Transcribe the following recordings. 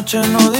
noche no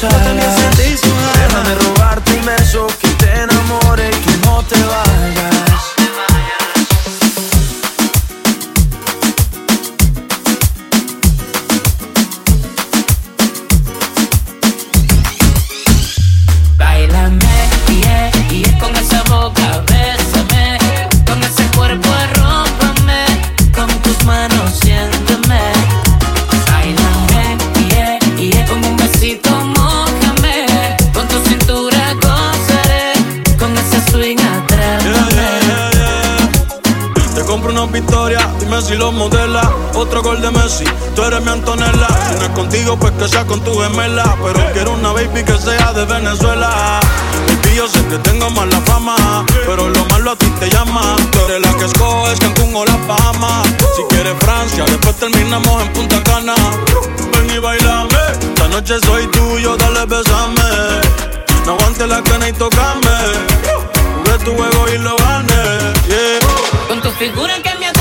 sus victoria, dime si lo modela. Otro gol de Messi, tú eres mi Antonella. Si no es contigo, pues que sea con tu gemela. Pero quiero una baby que sea de Venezuela. Y yo sé que tengo mala fama, pero lo malo a ti te llama. Tú eres la que escoges Cancún o La Palma. Si quieres Francia, después terminamos en Punta Cana. Ven y bailame, esta noche soy tuyo, dale besame. No aguante la cana y tocame. Jugué tu juego y lo gané. Yeah. Con tu figura que me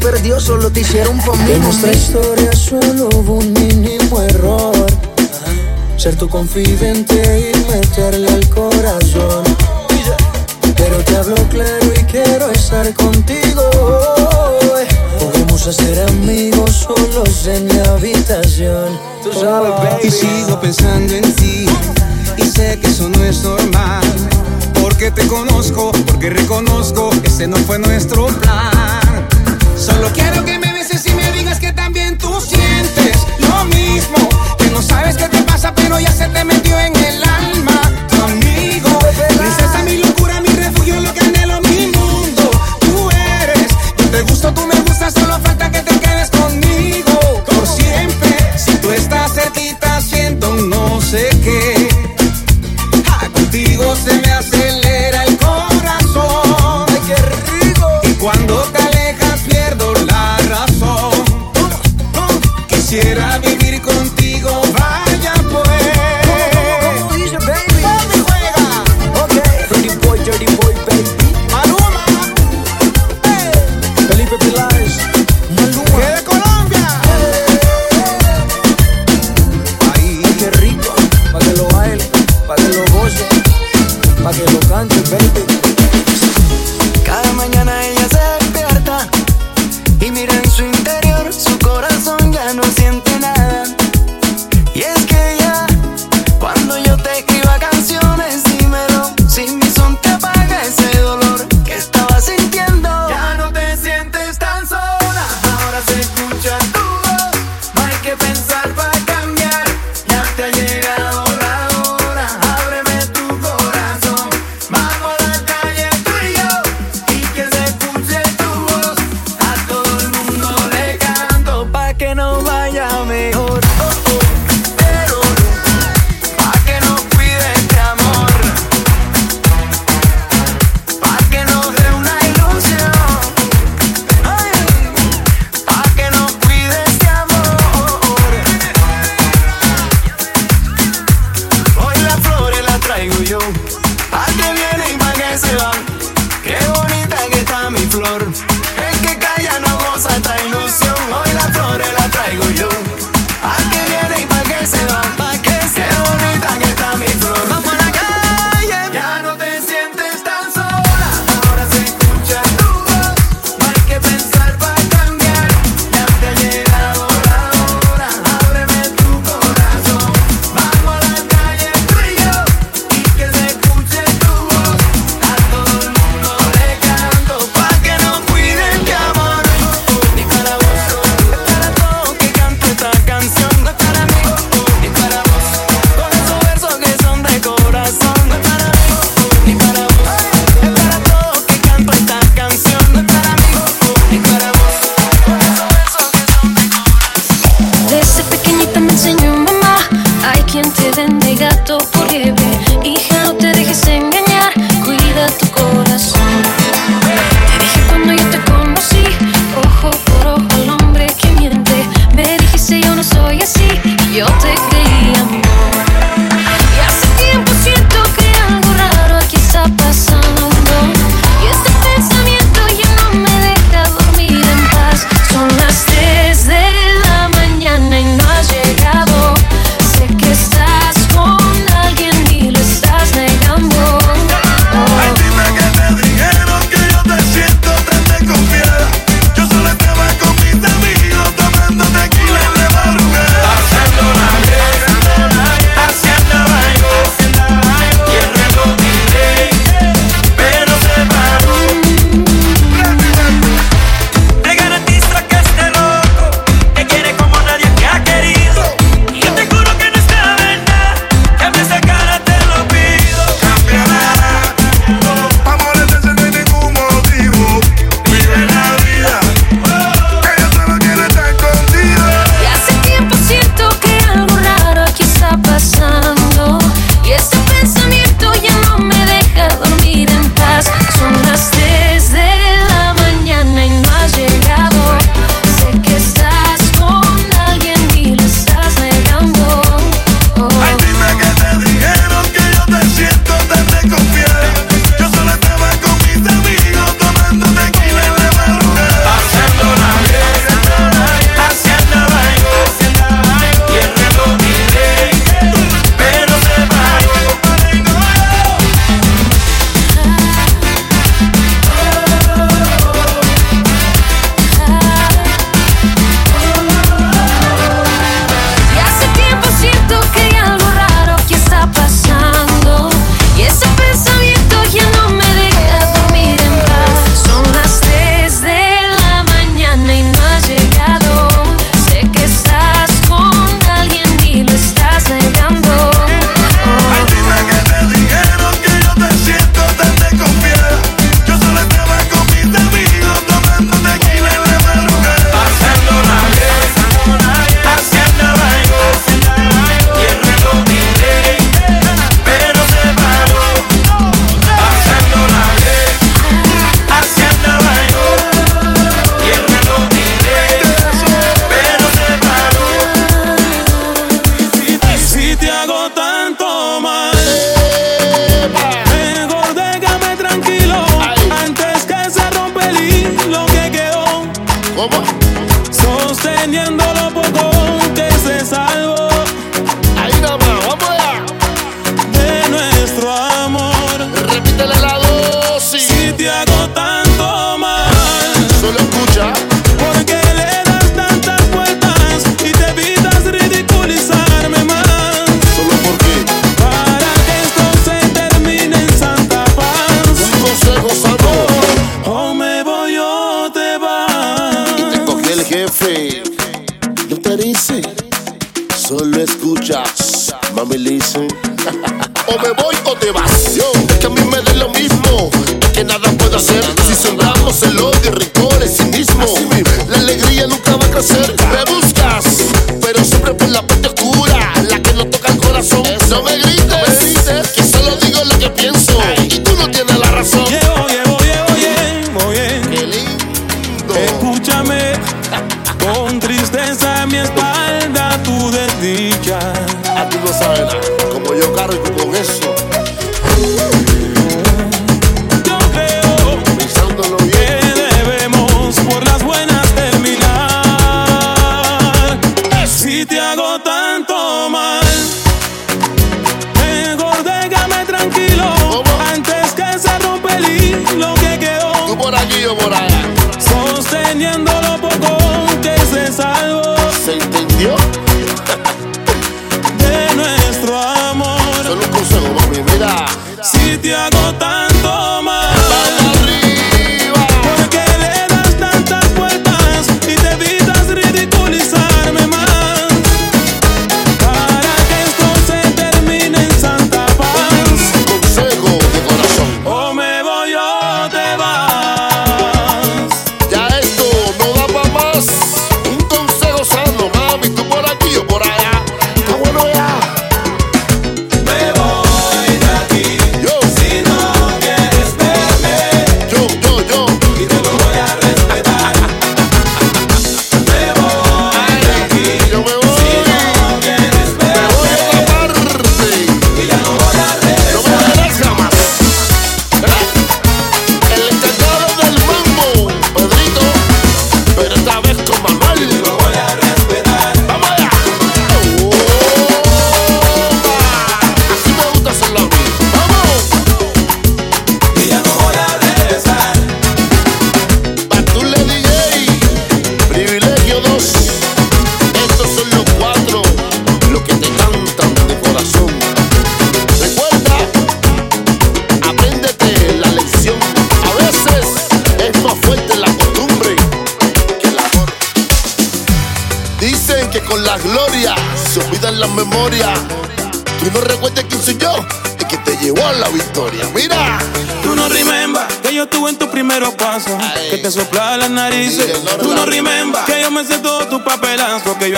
perdió, solo te hicieron familia. En nuestra historia solo hubo un mínimo error. Ser tu confidente y meterle al corazón. Pero te hablo claro y quiero estar contigo. Podemos hacer amigos solos en mi habitación. Tú sabes. Y sigo pensando en ti. Y sé que eso no es normal. Porque te conozco, porque reconozco, ese no fue nuestro plan. Solo quiero que me beses y me digas que también tú sientes lo mismo. Que no sabes qué te pasa, pero ya se te metió en el alma. Tu amigo, princesa,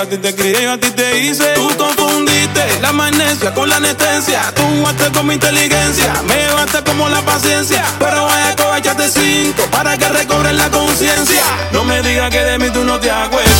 a ti te crié, yo a ti te hice. Tú confundiste la magnesia con la anestesia. Tú jugaste con mi inteligencia, me llevaste como la paciencia. Pero vaya, cobachate cinco para que recobres la conciencia. No me digas que de mí tú no te acuerdas.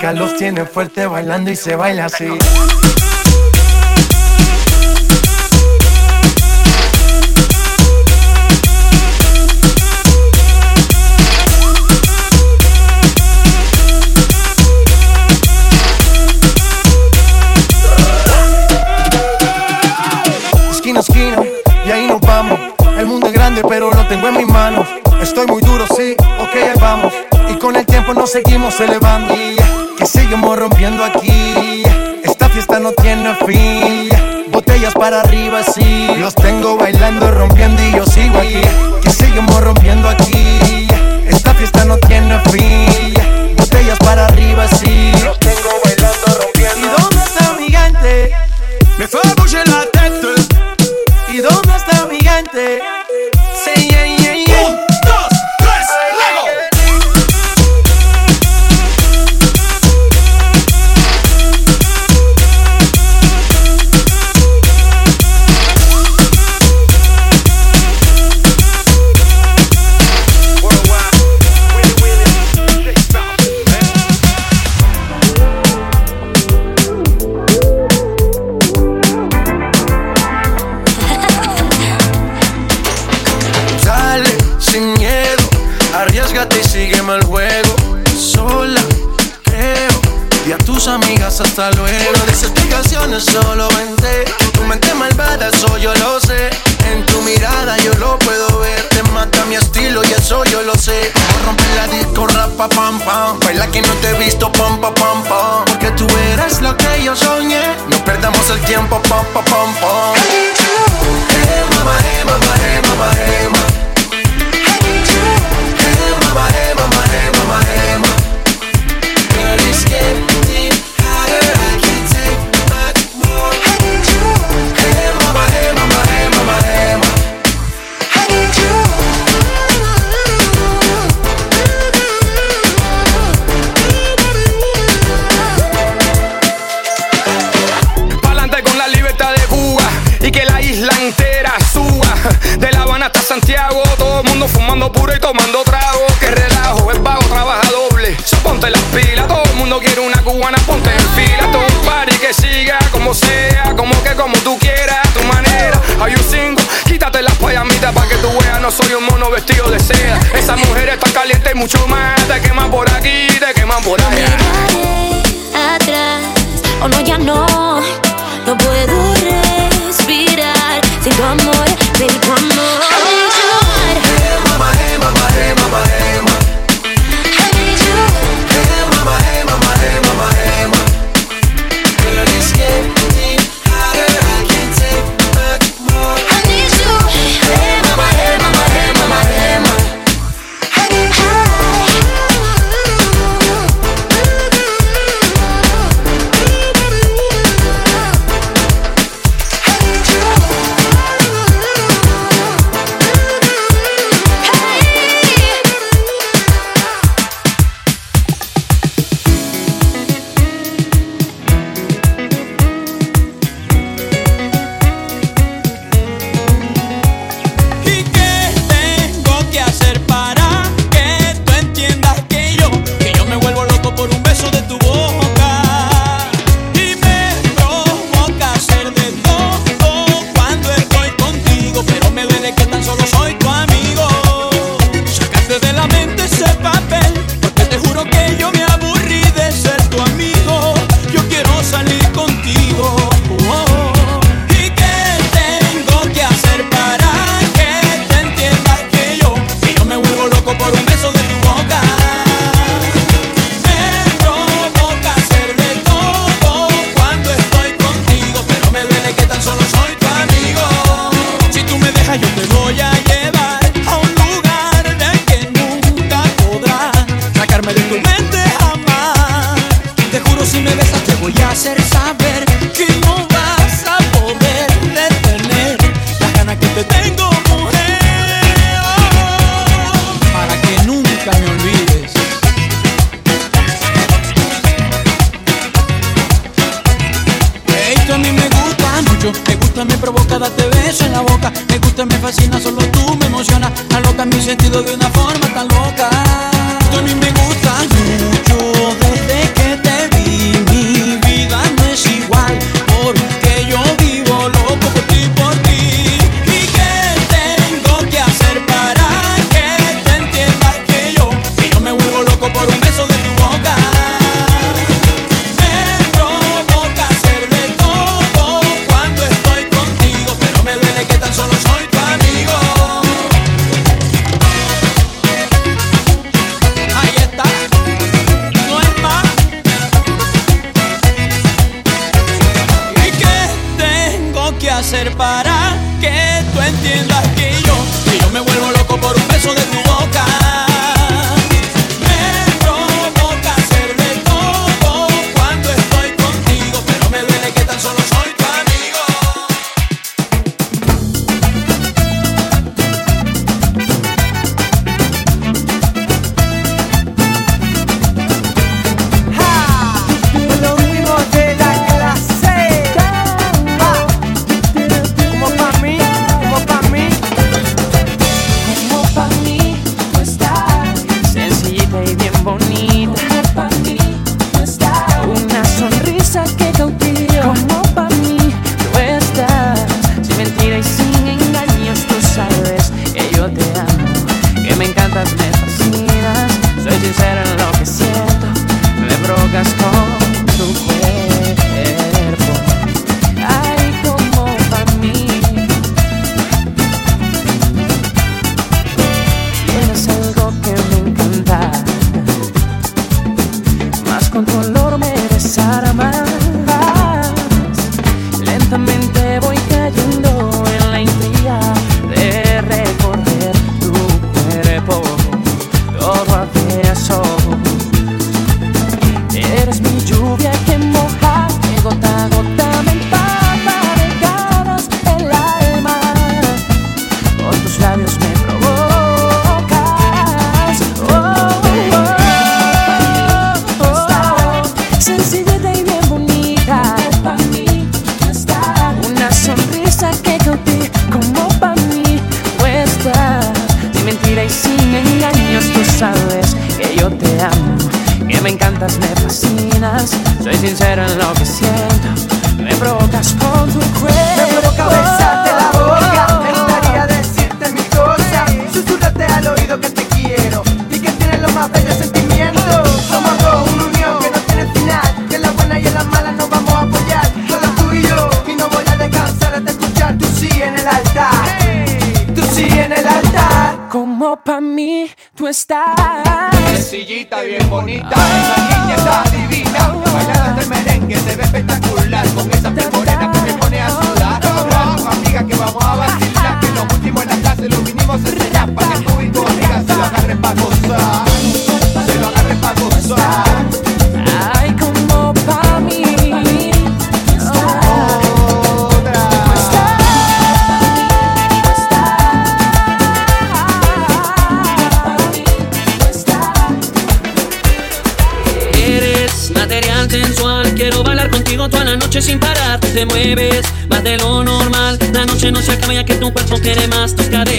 Los tiene fuerte bailando y se baila así. Esquina esquina, y ahí nos vamos. El mundo es grande, pero lo tengo en mis manos. Estoy muy duro, sí, ok, ahí vamos. Y con el tiempo nos seguimos elevando. Que seguimos rompiendo aquí. Esta fiesta no tiene fin. Botellas para arriba, sí. Los tengo bailando, rompiendo y yo sigo aquí. Que seguimos rompiendo aquí. Esta fiesta no tiene fin. Botellas para arriba, sí. Los tengo bailando, rompiendo. ¿Y dónde está mi gente? Me fue a la tête. ¿Y dónde está mi gente? Amigas hasta luego. Des explicaciones, solo vente. Tu mente malvada, eso yo lo sé. En tu mirada yo lo puedo ver. Te mata mi estilo y eso yo lo sé. A romper la disco, rapa, pam, pam. Baila que no te he visto, pam, pam, pam, pam. Porque tú eres lo que yo soñé. No perdamos el tiempo, pam, pam, pam, pam. No soy un mono vestido de seda. Esa mujer está caliente y mucho más. Te queman por aquí, te queman por allá. atrás. Oh no, ya no, no puedo respirar sin tu amor, baby, tu amor.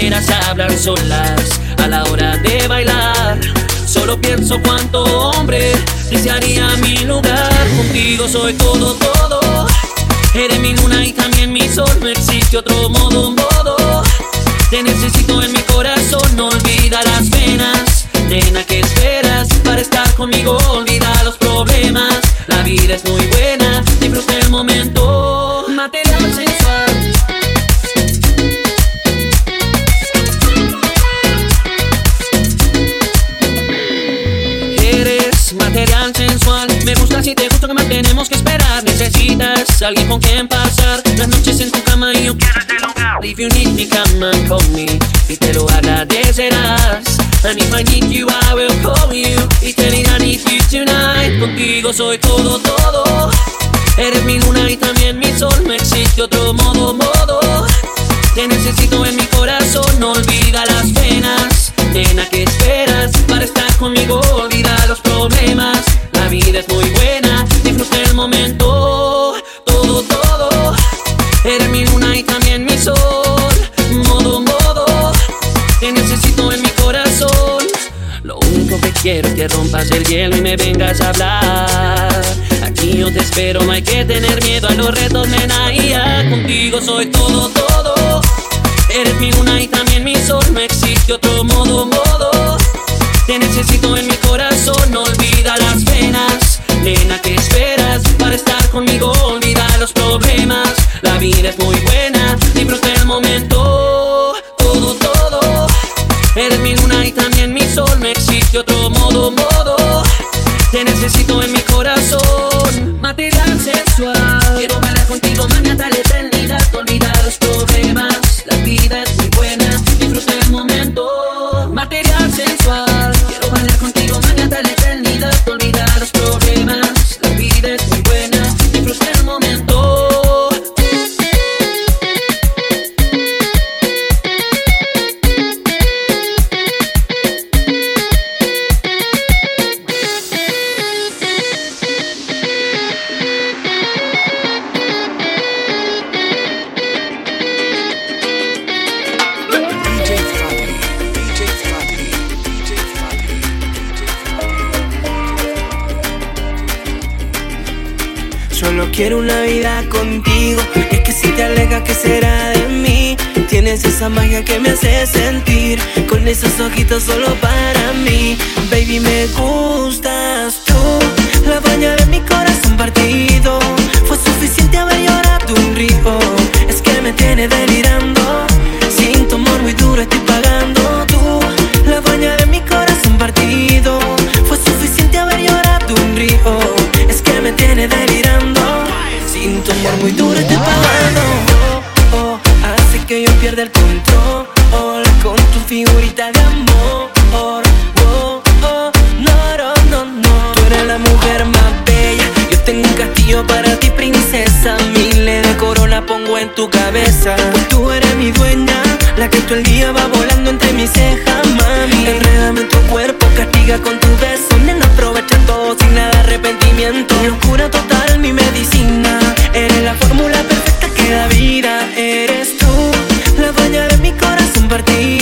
penas hablan solas a la hora de bailar. Solo pienso cuánto hombre desearía mi lugar. Contigo soy todo, todo. Eres mi luna y también mi sol. No existe otro modo, modo. Te necesito en mi corazón. No olvida las penas. Nena, ¿qué esperas para estar conmigo? material sensual. Me gusta si te gusta que más tenemos que esperar. Necesitas alguien con quien pasar las noches en tu cama y yo quiero este lugar. If you need me, come and call me y te lo agradecerás. And if I need you, I will call you y te diré I need you tonight. Contigo soy todo, todo. Eres mi luna y también mi sol. No existe otro modo, modo. Te necesito en mi corazón. No olvida las penas. Nena, ¿qué esperas para estar conmigo? Olvida los problemas. La vida es muy buena, disfruta el momento. Todo, todo. Eres mi luna y también mi sol. Modo, modo. Te necesito en mi corazón. Lo único que quiero es que rompas el hielo y me vengas a hablar. Aquí yo te espero, no hay que tener miedo a los retos, nena. Y ya contigo soy todo, todo. Eres mi luna y también mi sol, no existe otro modo, modo. Te necesito en mi corazón, olvida las penas. Nena, ¿qué esperas para estar conmigo? Olvida los problemas. La vida es muy buena, disfruta el momento. Todo, todo. Eres mi luna y también mi sol, no existe otro modo, modo. Te necesito en mi corazón, quiero una vida contigo. Es que si te alejas, ¿qué será de mí? Tienes esa magia que me hace sentir. Con esos ojitos solo para mí. Baby, me gustas tú. La dueña de mi corazón partido. Fue suficiente haber llorado un río. Es que me tiene delirando. Sin tu amor muy duro estoy pagando amor muy duro estoy pagando. Oh, oh, hace que yo pierda el control. Con tu figurita de amor. Oh, oh, no, no, no, no. Tú eres la mujer más bella. Yo tengo un castillo para ti, princesa. Miles de corona pongo en tu cabeza. Pues tú eres mi dueña, la que todo el día va volando entre mis cejas, mami. Enrédame en tu cuerpo, castiga con tu beso. Nena, aprovecha todo arrepentimiento. Locura total, mi medicina. Eres la fórmula perfecta que da vida. Eres tú, la dueña de mi corazón partido.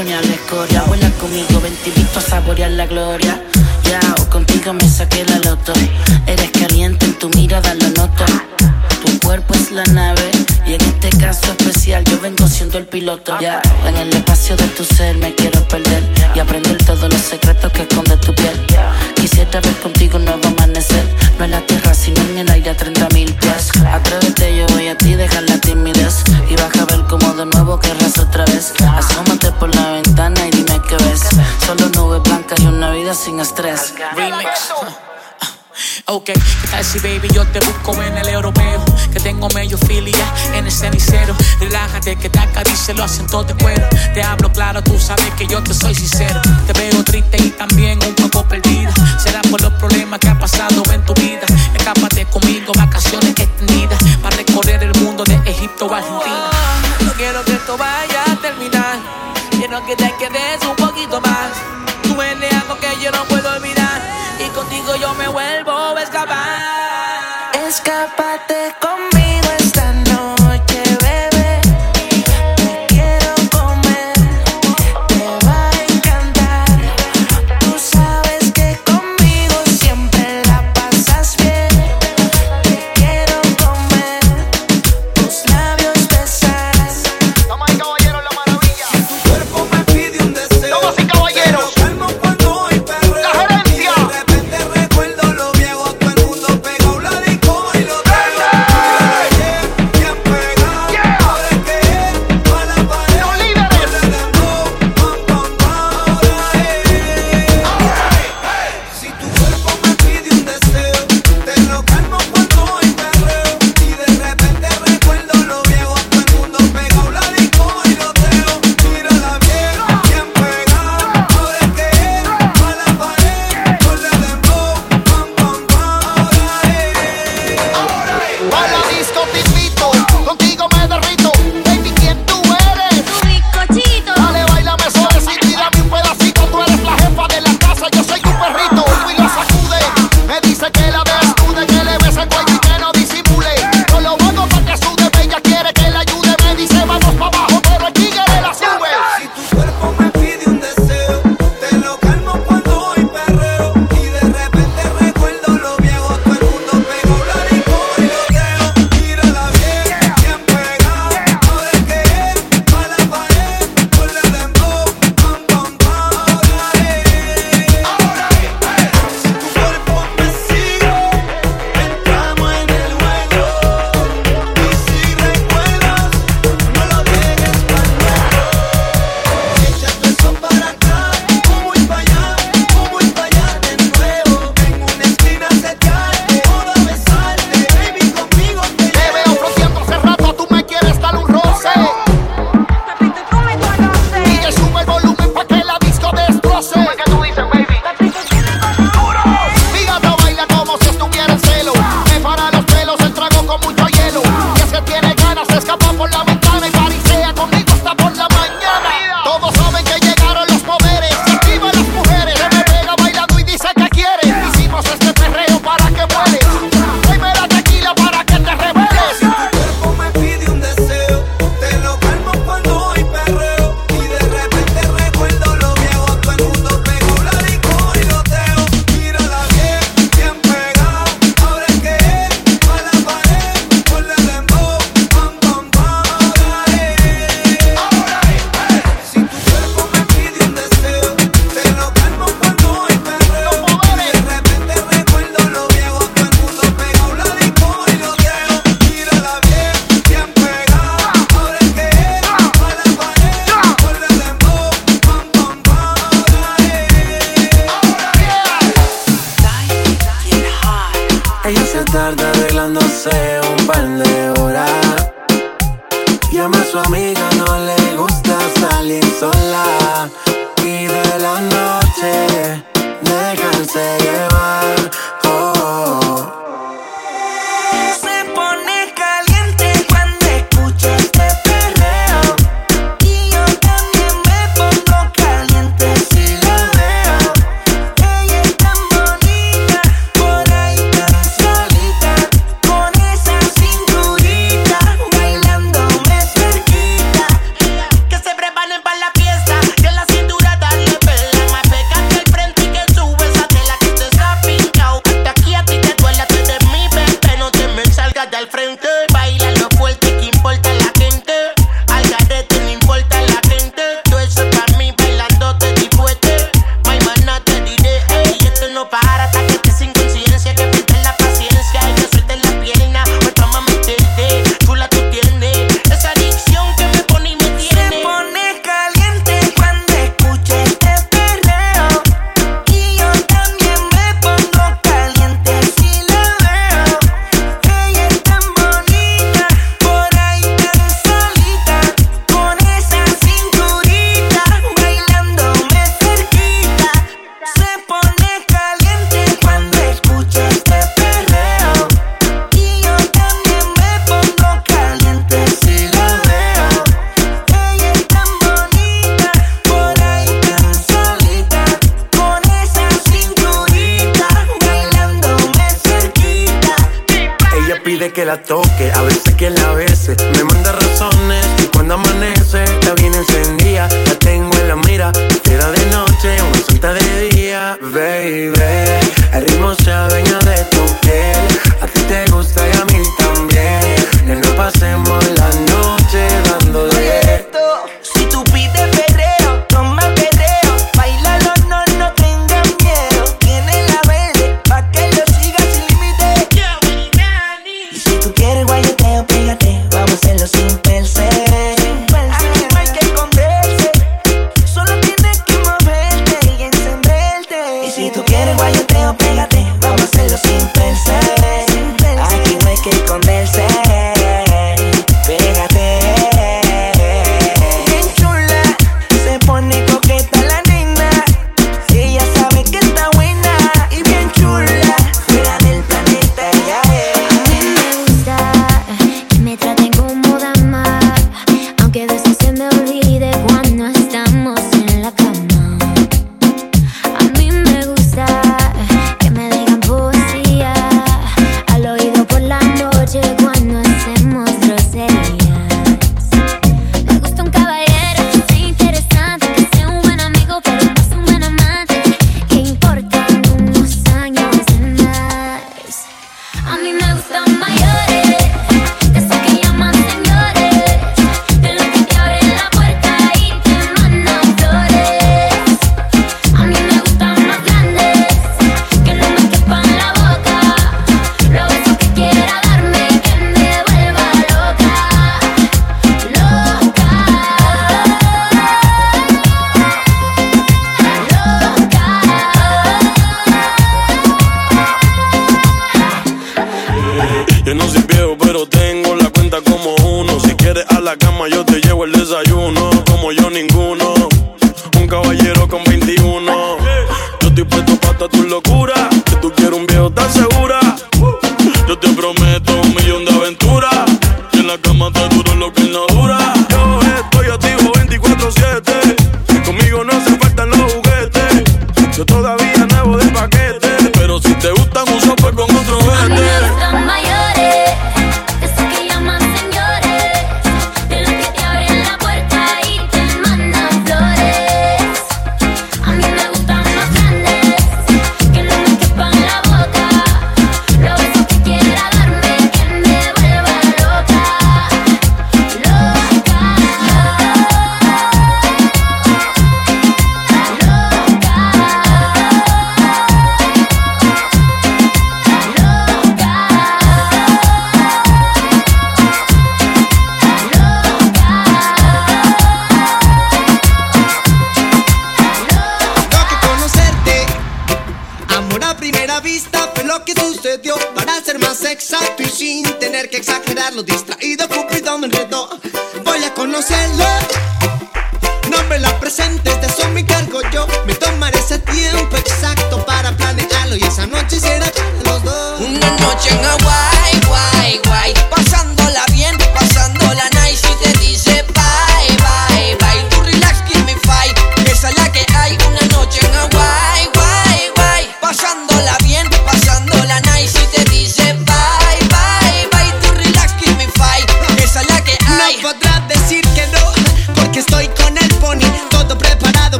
ni a la escoria. Vuela conmigo, ven a saborear la gloria. Ya, o contigo me saqué la loto. Eres caliente, en tu mirada lo noto. Tu cuerpo es la nave, y en este caso especial yo vengo siendo el piloto. Ya, en el espacio de tu ser me quiero perder y aprender todos los secretos que esconde tu piel. Quisiera ver contigo un nuevo amanecer, no en la tierra, sino en el aire a 30 mil pies. Atrévete, yo voy a ti, dejar la timidez y baja de nuevo querrás otra vez. Asómate por la ventana y dime qué ves. Solo nubes blancas y una vida sin estrés. Remix. Ok, ¿qué tal si baby yo te busco en el europeo? Que tengo medio filia en el cenicero. Relájate que te acarice los acentos de cuero. Te hablo claro, tú sabes que yo te soy sincero. Te veo triste y también un poco perdida. Será por los problemas que ha pasado en tu vida. Escápate conmigo, vacaciones extendidas. Para recorrer el mundo de Egipto a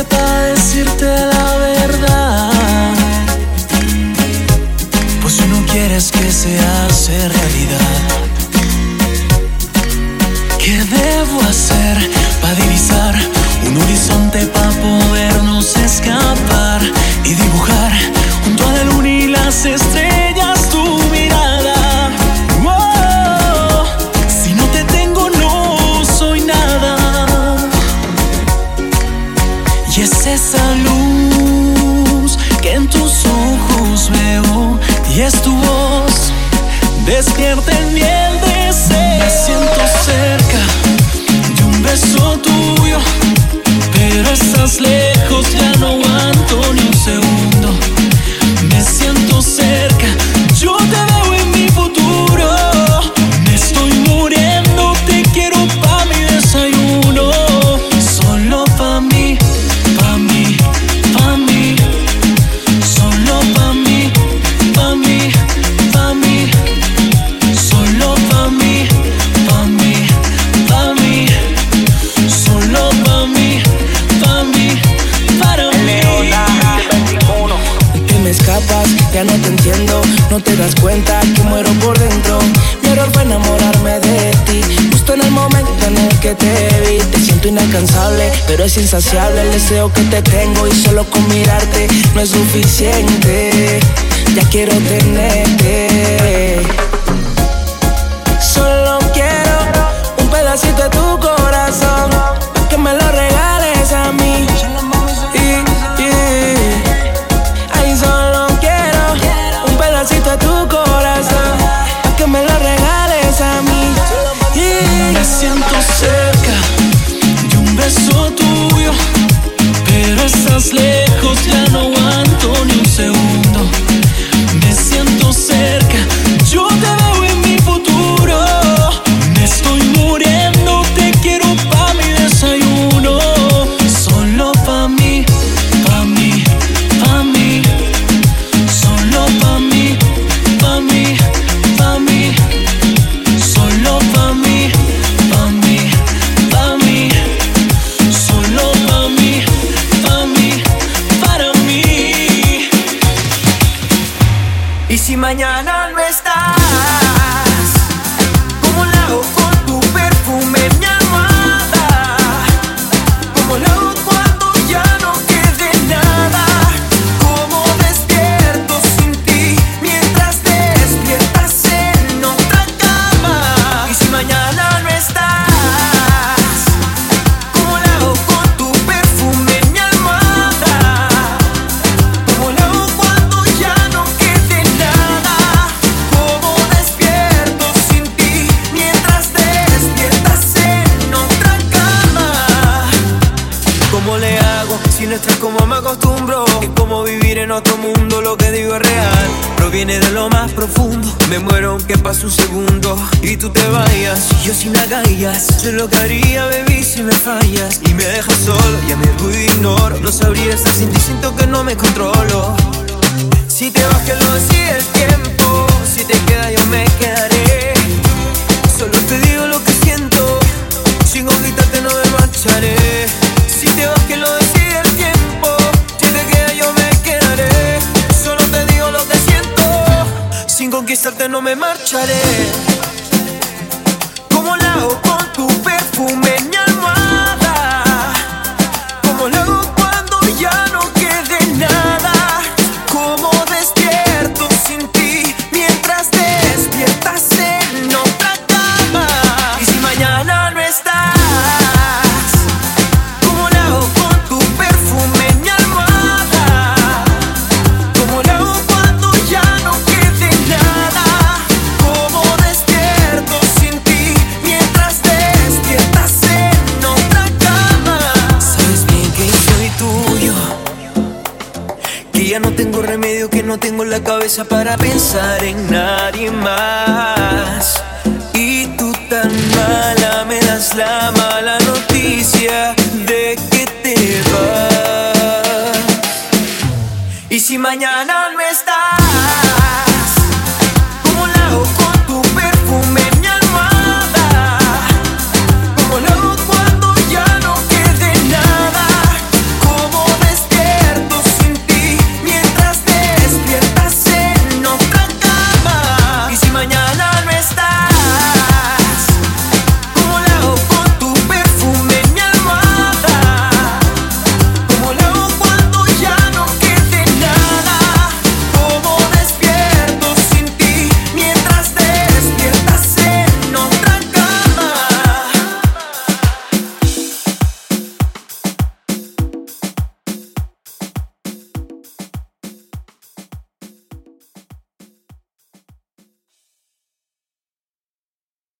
pa' decirte la insaciable el deseo que te tengo y solo con mirarte no es suficiente. Ya quiero tenerte. Solo quiero un pedacito de tu corazón, que me lo regales a mí Conquistarte no me marcharé.